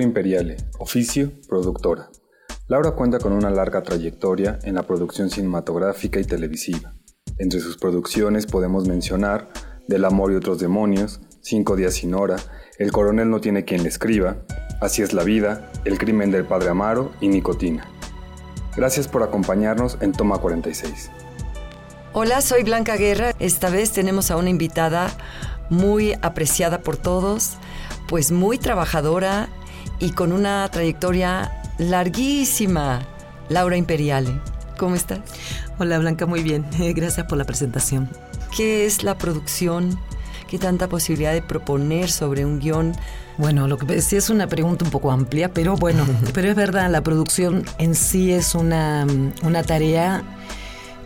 Imperiale, oficio, productora. Laura cuenta con una larga trayectoria en la producción cinematográfica y televisiva. Entre sus producciones podemos mencionar Del amor y otros demonios, Cinco días sin hora, El coronel no tiene quien le escriba, Así es la vida, El crimen del padre Amaro y Nicotina. Gracias por acompañarnos en Toma 46. Hola, soy Blanca Guerra. Esta vez tenemos a una invitada muy apreciada por todos, pues muy trabajadora y con una trayectoria larguísima, Laura Imperiale. ¿Cómo estás? Hola Blanca, muy bien. Gracias por la presentación. ¿Qué es la producción? ¿Qué tanta posibilidad de proponer sobre un guion? Bueno, lo que sí es una pregunta un poco amplia, pero bueno, pero es verdad, la producción en sí es una, una tarea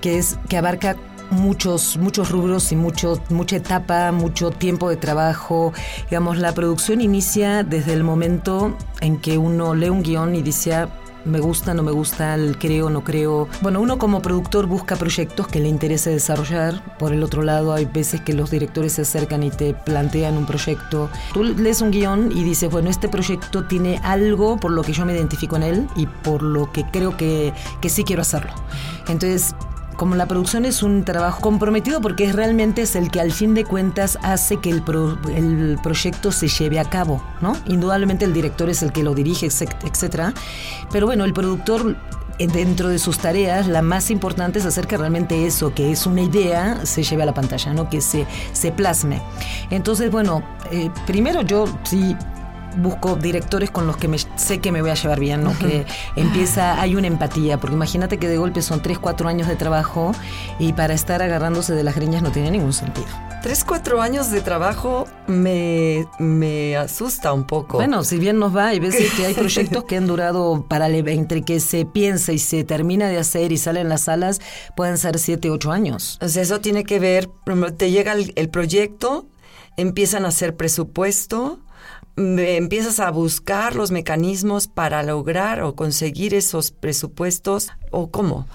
que, es, que abarca muchos, muchos rubros y mucho, mucha etapa, mucho tiempo de trabajo. Digamos, la producción inicia desde el momento en que uno lee un guion y dice, ah, me gusta, no me gusta, creo, no creo. Bueno, uno como productor busca proyectos que le interese desarrollar. Por el otro lado, hay veces que los directores se acercan y te plantean un proyecto. Tú lees un guion y dices, bueno, este proyecto tiene algo por lo que yo me identifico en él y por lo que creo que, que sí quiero hacerlo. Entonces, como la producción es un trabajo comprometido porque es realmente es el que al fin de cuentas hace que el, el proyecto se lleve a cabo, ¿no? Indudablemente el director es el que lo dirige, etcétera. Pero bueno, el productor eh, dentro de sus tareas, la más importante es hacer que realmente eso, que es una idea, se lleve a la pantalla, ¿no? Que se, se plasme. Entonces, bueno, eh, primero yo sí busco directores con los que me, sé que me voy a llevar bien, ¿no? Que empieza, hay una empatía, porque imagínate que de golpe son 3, 4 años de trabajo y para estar agarrándose de las greñas no tiene ningún sentido. Tres, cuatro años de trabajo me, me asusta un poco. Bueno, si bien nos va, hay veces que hay proyectos que han durado para entre que se piensa y se termina de hacer y salen las salas, pueden ser siete, ocho años. O sea, eso tiene que ver, te llega el, el proyecto, empiezan a hacer presupuesto, empiezas a buscar los mecanismos para lograr o conseguir esos presupuestos o cómo?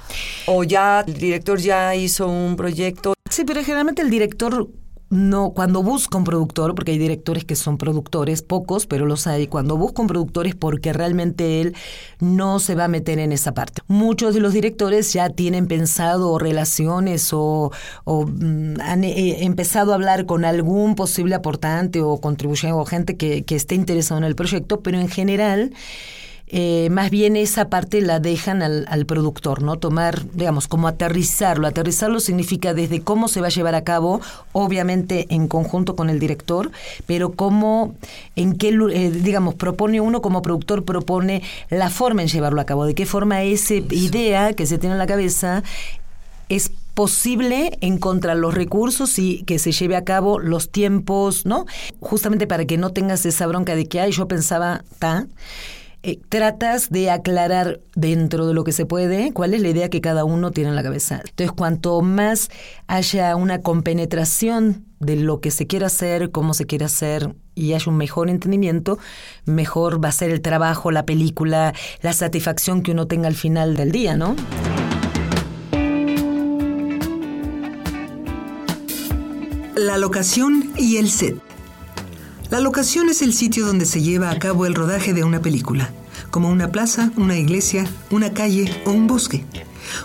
O ya el director ya hizo un proyecto. Sí, pero generalmente el director no, cuando busca un productor, porque hay directores que son productores, pocos, pero los hay, cuando busca un productor es porque realmente él no se va a meter en esa parte. Muchos de los directores ya tienen pensado relaciones o, mm, han eh, empezado a hablar con algún posible aportante o contribuyente o gente que, que esté interesado en el proyecto, pero en general eh, más bien esa parte la dejan al, al, productor, ¿no? Tomar, digamos, como aterrizarlo. Aterrizarlo significa desde cómo se va a llevar a cabo, obviamente en conjunto con el director, pero cómo, en qué, eh, digamos, propone uno como productor, propone la forma en llevarlo a cabo, de qué forma esa idea que se tiene en la cabeza es posible encontrar los recursos y que se lleve a cabo los tiempos, ¿no? Justamente para que no tengas esa bronca de que, ay, yo pensaba, ta eh, tratas de aclarar dentro de lo que se puede cuál es la idea que cada uno tiene en la cabeza. Entonces, cuanto más haya una compenetración de lo que se quiere hacer, cómo se quiere hacer y haya un mejor entendimiento, mejor va a ser el trabajo, la película, la satisfacción que uno tenga al final del día, ¿no? La locación y el set. La locación es el sitio donde se lleva a cabo el rodaje de una película, como una plaza, una iglesia, una calle o un bosque.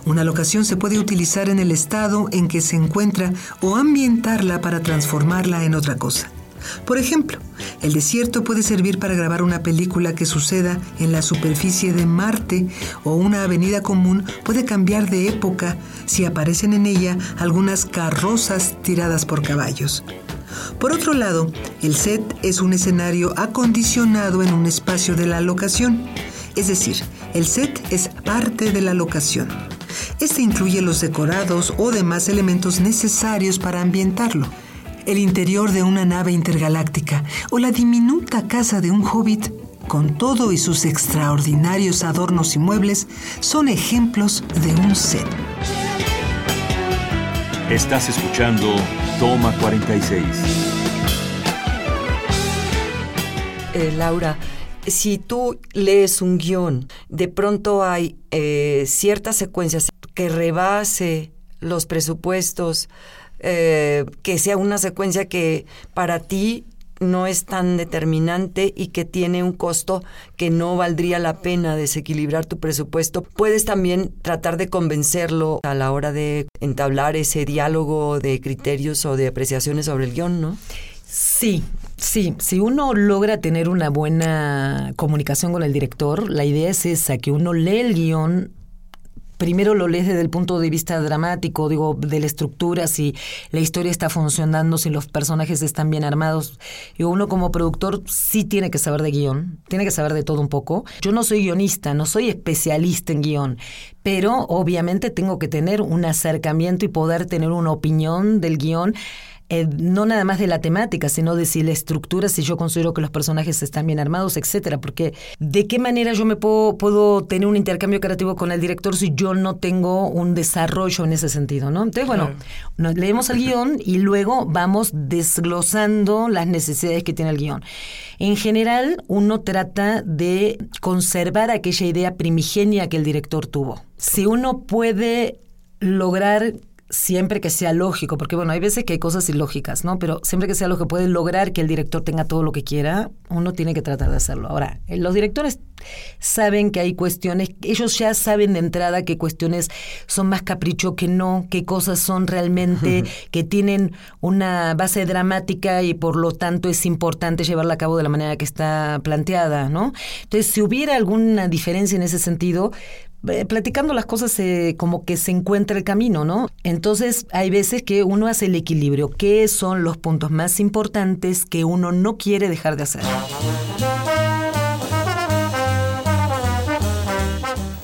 Una locación se puede utilizar en el estado en que se encuentra o ambientarla para transformarla en otra cosa. Por ejemplo, el desierto puede servir para grabar una película que suceda en la superficie de Marte o una avenida común puede cambiar de época si aparecen en ella algunas carrozas tiradas por caballos. Por otro lado, el set es un escenario acondicionado en un espacio de la locación, es decir, el set es parte de la locación. Este incluye los decorados o demás elementos necesarios para ambientarlo. El interior de una nave intergaláctica o la diminuta casa de un hobbit, con todo y sus extraordinarios adornos y muebles, son ejemplos de un set. Estás escuchando Toma 46. Eh, Laura, si tú lees un guion, de pronto hay eh, ciertas secuencias que rebase los presupuestos, eh, que sea una secuencia que para ti no es tan determinante y que tiene un costo que no valdría la pena desequilibrar tu presupuesto, puedes también tratar de convencerlo a la hora de entablar ese diálogo de criterios o de apreciaciones sobre el guion, ¿no? Sí, sí, si uno logra tener una buena comunicación con el director, la idea es esa, que uno lee el guion primero lo lees desde el punto de vista dramático, digo, de la estructura, si la historia está funcionando, si los personajes están bien armados. Y uno como productor sí tiene que saber de guion, tiene que saber de todo un poco. Yo no soy guionista, no soy especialista en guion, pero obviamente tengo que tener un acercamiento y poder tener una opinión del guion eh, no nada más de la temática, sino de si la estructura, si yo considero que los personajes están bien armados, etcétera. Porque de qué manera yo me puedo, puedo tener un intercambio creativo con el director si yo no tengo un desarrollo en ese sentido, ¿no? Entonces, bueno, leemos el guion y luego vamos desglosando las necesidades que tiene el guion. En general, uno trata de conservar aquella idea primigenia que el director tuvo. Si uno puede lograr siempre que sea lógico, porque bueno, hay veces que hay cosas ilógicas, ¿no? Pero siempre que sea lo que puede lograr que el director tenga todo lo que quiera, uno tiene que tratar de hacerlo. Ahora, eh, los directores saben que hay cuestiones, ellos ya saben de entrada qué cuestiones son más capricho que no, qué cosas son realmente que tienen una base dramática y por lo tanto es importante llevarla a cabo de la manera que está planteada, ¿no? Entonces, si hubiera alguna diferencia en ese sentido, eh, platicando las cosas como que se encuentra el camino, ¿no? Entonces hay veces que uno hace el equilibrio. ¿Qué son los puntos más importantes que uno no quiere dejar de hacer?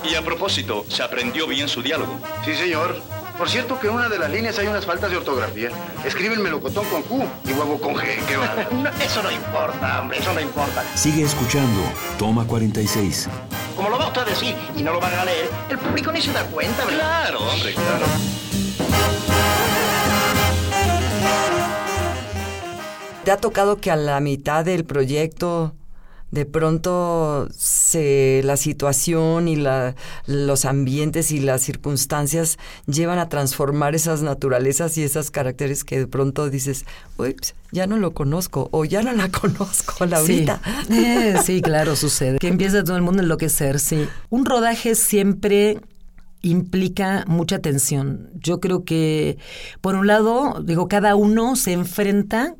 Y a propósito, ¿se aprendió bien su diálogo? Sí, señor. Por cierto que en una de las líneas hay unas faltas de ortografía. Escribe el melocotón con Q y huevo con G. ¿Qué va? eso no importa, hombre, eso no importa. Sigue escuchando. Toma 46. Como lo va usted a decir y no lo van a leer, el público ni se da cuenta, ¿verdad? Claro, hombre, claro. ¿Te ha tocado que a la mitad del proyecto de pronto se, la situación y la, los ambientes y las circunstancias llevan a transformar esas naturalezas y esas caracteres que de pronto dices, ups, ya no lo conozco o ya no la conozco, Laurita. Sí, eh, sí claro, sucede. Que empieza todo el mundo a enloquecer, sí. Un rodaje siempre implica mucha tensión. Yo creo que, por un lado, digo, cada uno se enfrenta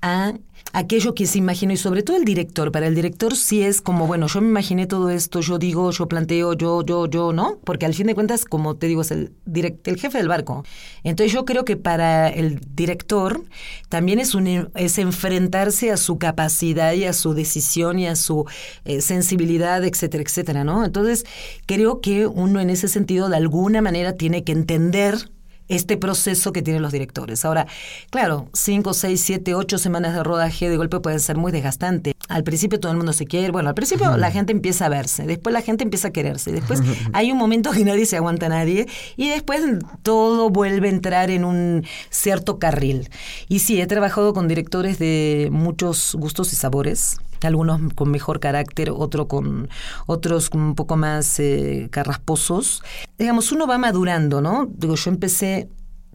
a aquello que se imaginó y sobre todo el director. Para el director sí es como, bueno, yo me imaginé todo esto, yo digo, yo planteo, yo, yo, yo, ¿no? Porque al fin de cuentas, como te digo, es el, direct, el jefe del barco. Entonces yo creo que para el director también es, un, es enfrentarse a su capacidad y a su decisión y a su eh, sensibilidad, etcétera, etcétera, ¿no? Entonces creo que uno en ese sentido de alguna manera tiene que entender este proceso que tienen los directores. Ahora, claro, cinco, seis, siete, ocho semanas de rodaje de golpe pueden ser muy desgastante. Al principio todo el mundo se quiere, bueno, al principio la gente empieza a verse, después la gente empieza a quererse, después hay un momento que nadie se aguanta a nadie y después todo vuelve a entrar en un cierto carril. Y sí, he trabajado con directores de muchos gustos y sabores algunos con mejor carácter, otro con, otros un poco más eh, carrasposos. Digamos, uno va madurando, ¿no? Digo, yo empecé,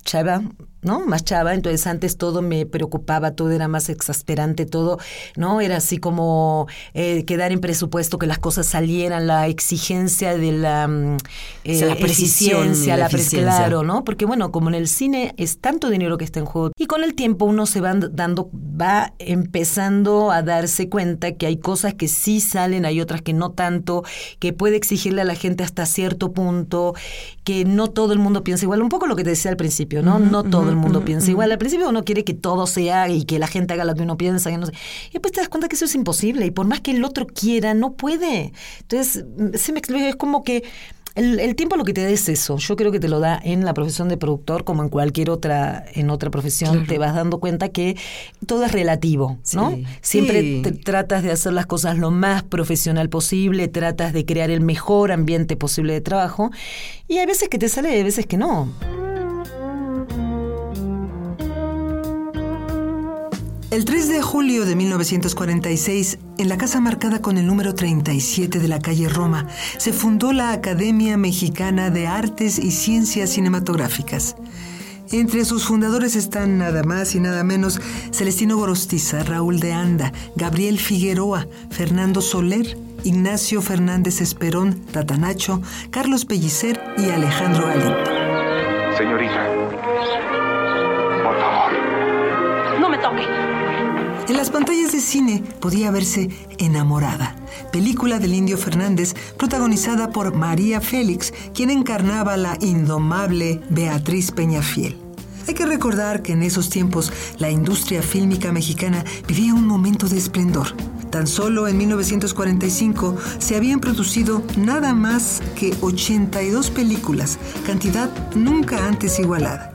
Chava, ¿no? Más chava, entonces antes todo me preocupaba, todo era más exasperante, todo, ¿no? Era así como eh, quedar en presupuesto, que las cosas salieran, la exigencia de la, mm, eh, la precisión, la la claro, ¿no? Porque bueno, como en el cine es tanto dinero que está en juego y con el tiempo uno se va dando, va empezando a darse cuenta que hay cosas que sí salen, hay otras que no tanto, que puede exigirle a la gente hasta cierto punto, que no todo el mundo piensa igual, un poco lo que te decía al principio, ¿no? no todo el mundo piensa igual. Al principio uno quiere que todo sea y que la gente haga lo que uno piensa, que no sé. Y después te das cuenta que eso es imposible y por más que el otro quiera, no puede. Entonces, se me explica, es como que el, el tiempo lo que te da es eso. Yo creo que te lo da en la profesión de productor como en cualquier otra, en otra profesión. Te vas dando cuenta que todo es relativo, ¿no? Siempre Sí. te- tratas de hacer las cosas lo más profesional posible, tratas de crear el mejor ambiente posible de trabajo. Y hay veces que te sale y hay veces que no. El 3 de julio de 1946, en la casa marcada con el número 37 de la calle Roma, se fundó la Academia Mexicana de Artes y Ciencias Cinematográficas. Entre sus fundadores están nada más y nada menos Celestino Gorostiza, Raúl de Anda, Gabriel Figueroa, Fernando Soler, Ignacio Fernández Esperón, Tatanacho, Carlos Pellicer y Alejandro Galindo. Señorita, En las pantallas de cine podía verse Enamorada, película del Indio Fernández protagonizada por María Félix, quien encarnaba a la indomable Beatriz Peñafiel. Hay que recordar que en esos tiempos la industria fílmica mexicana vivía un momento de esplendor. Tan solo en 1945 se habían producido nada más que 82 películas, cantidad nunca antes igualada.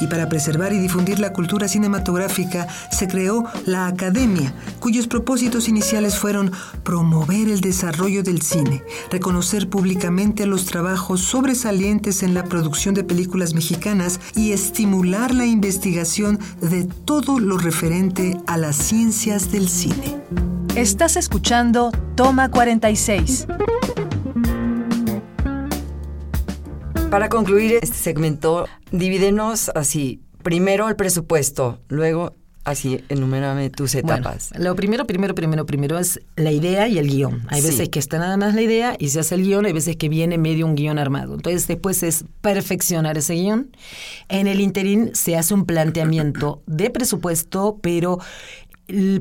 Y para preservar y difundir la cultura cinematográfica se creó la Academia, cuyos propósitos iniciales fueron promover el desarrollo del cine, reconocer públicamente los trabajos sobresalientes en la producción de películas mexicanas y estimular la investigación de todo lo referente a las ciencias del cine. Estás escuchando Toma 46. Para concluir este segmento, divídenos así. Primero el presupuesto, luego así, enumérame tus etapas. Bueno, lo primero, primero, primero, primero es la idea y el guion. Hay Sí. veces que está nada más la idea y se hace el guion, hay veces que viene medio un guion armado. Entonces después es perfeccionar ese guion. En el interín se hace un planteamiento de presupuesto, pero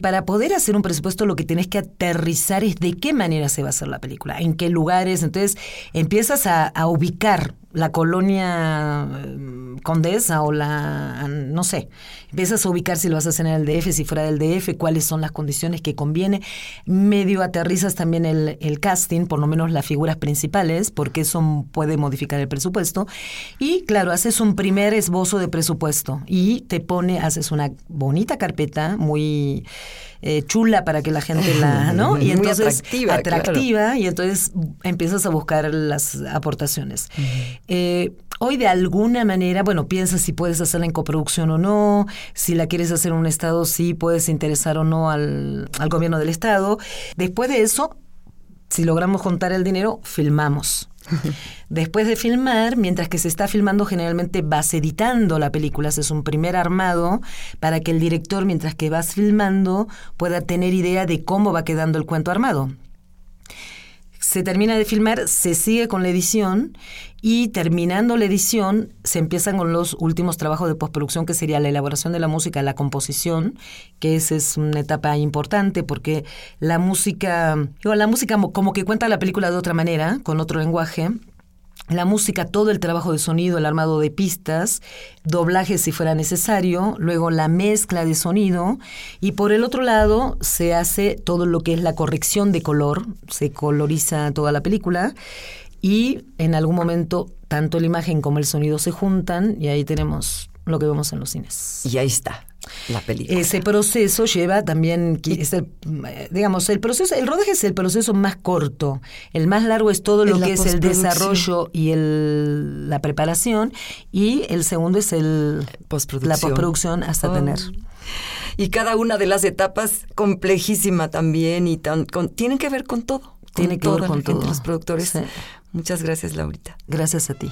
para poder hacer un presupuesto lo que tenés que aterrizar es de qué manera se va a hacer la película, en qué lugares. Entonces empiezas a, a ubicar la colonia eh, condesa o la, no sé, empiezas a ubicar si lo vas a hacer en el DF, si fuera del DF, cuáles son las condiciones que conviene. Medio aterrizas también el, el casting, por lo menos las figuras principales, porque eso puede modificar el presupuesto. Y claro, haces un primer esbozo de presupuesto y te pone, haces una bonita carpeta muy eh, chula para que la gente la, ¿no? Y Muy entonces atractiva, claro. atractiva y entonces empiezas a buscar las aportaciones. Eh, hoy de alguna manera, bueno, piensas si puedes hacerla en coproducción o no, si la quieres hacer en un estado, si puedes interesar o no al, al gobierno del estado. Después de eso, si logramos juntar el dinero, filmamos. Después de filmar, mientras que se está filmando, generalmente vas editando la película, haces un primer armado para que el director, mientras que vas filmando, pueda tener idea de cómo va quedando el cuento armado. Se termina de filmar, se sigue con la edición y terminando la edición se empiezan con los últimos trabajos de postproducción que sería la elaboración de la música, la composición, que esa es una etapa importante porque la música, digo, la música mo- como que cuenta la película de otra manera, con otro lenguaje. La música, todo el trabajo de sonido, el armado de pistas, doblaje si fuera necesario, luego la mezcla de sonido y por el otro lado se hace todo lo que es la corrección de color, se coloriza toda la película y en algún momento tanto la imagen como el sonido se juntan y ahí tenemos lo que vemos en los cines. Y ahí está la película. Ese proceso lleva también, es el, digamos, el proceso, el rodaje es el proceso más corto. El más largo es todo lo Es que es el desarrollo y el, la preparación. Y el segundo es el, Postproducción. la postproducción hasta Oh. tener. Y cada una de las etapas complejísima también y tan, con- tienen que ver con todo. Tiene que ver con todo. Los productores. Sí. Muchas gracias, Laurita. Gracias a ti.